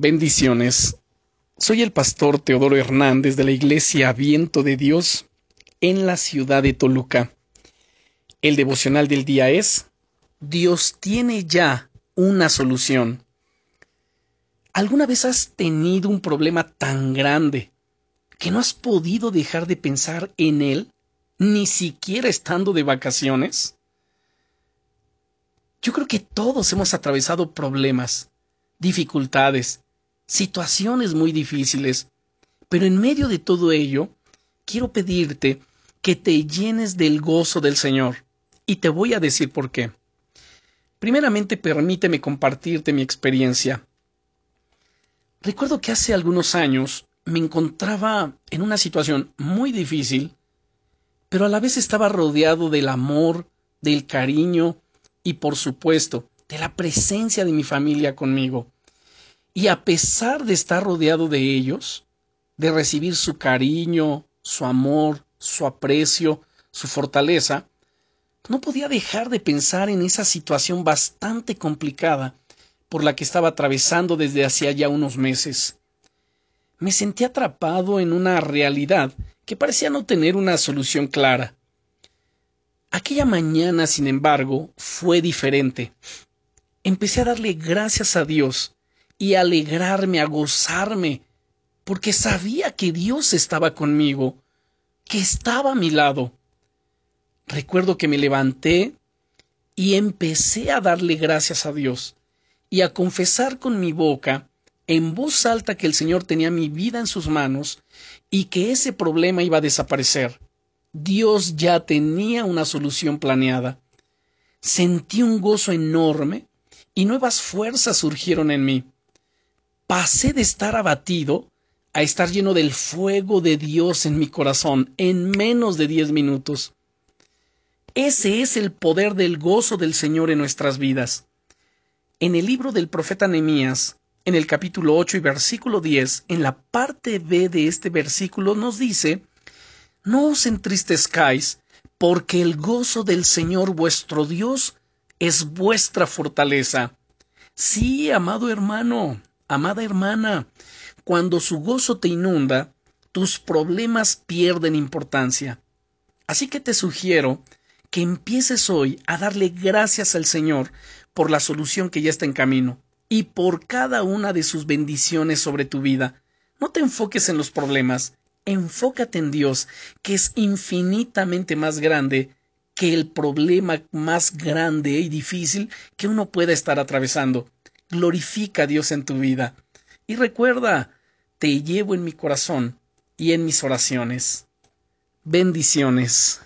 Bendiciones. Soy el pastor Teodoro Hernández de la Iglesia Viento de Dios en la ciudad de Toluca. El devocional del día es Dios tiene ya una solución. ¿Alguna vez has tenido un problema tan grande que no has podido dejar de pensar en él, ni siquiera estando de vacaciones? Yo creo que todos hemos atravesado problemas, dificultades, situaciones muy difíciles, pero en medio de todo ello, quiero pedirte que te llenes del gozo del Señor, y te voy a decir por qué. Primeramente, permíteme compartirte mi experiencia. Recuerdo que hace algunos años me encontraba en una situación muy difícil, pero a la vez estaba rodeado del amor, del cariño y por supuesto de la presencia de mi familia conmigo. Y a pesar de estar rodeado de ellos, de recibir su cariño, su amor, su aprecio, su fortaleza, no podía dejar de pensar en esa situación bastante complicada por la que estaba atravesando desde hacía ya unos meses. Me sentí atrapado en una realidad que parecía no tener una solución clara. Aquella mañana, sin embargo, fue diferente. Empecé a darle gracias a Dios y a alegrarme, a gozarme, porque sabía que Dios estaba conmigo, que estaba a mi lado. Recuerdo que me levanté y empecé a darle gracias a Dios y a confesar con mi boca en voz alta que el Señor tenía mi vida en sus manos y que ese problema iba a desaparecer. Dios ya tenía una solución planeada. Sentí un gozo enorme y nuevas fuerzas surgieron en mí. Pasé de estar abatido a estar lleno del fuego de Dios en mi corazón en menos de diez minutos. Ese es el poder del gozo del Señor en nuestras vidas. En el libro del profeta Nehemías, en el capítulo 8 y versículo 10, en la parte B de este versículo nos dice No os entristezcáis, porque el gozo del Señor vuestro Dios es vuestra fortaleza. Sí, amado hermano, amada hermana, cuando su gozo te inunda, tus problemas pierden importancia. Así que te sugiero que empieces hoy a darle gracias al Señor por la solución que ya está en camino y por cada una de sus bendiciones sobre tu vida. No te enfoques en los problemas, enfócate en Dios, que es infinitamente más grande que el problema más grande y difícil que uno pueda estar atravesando. Glorifica a Dios en tu vida. Y recuerda, te llevo en mi corazón y en mis oraciones. Bendiciones.